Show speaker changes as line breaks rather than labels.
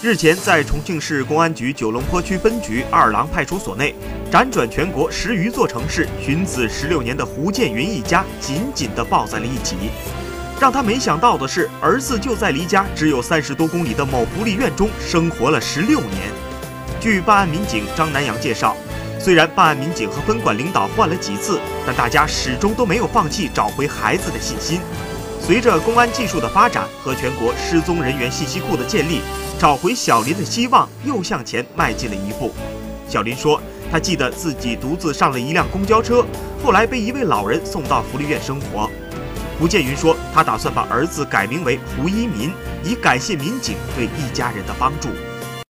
日前，在重庆市公安局九龙坡区分局二郎派出所内，辗转全国十余座城市寻子十六年的胡建云一家紧紧地抱在了一起。让他没想到的是，儿子就在离家只有三十多公里的某福利院中生活了十六年。据办案民警张南阳介绍，虽然办案民警和分管领导换了几次，但大家始终都没有放弃找回孩子的信心。随着公安技术的发展和全国失踪人员信息库的建立，找回小林的希望又向前迈进了一步。小林说：“他记得自己独自上了一辆公交车，后来被一位老人送到福利院生活。”胡建云说：“他打算把儿子改名为胡一民，以感谢民警对一家人的帮助。”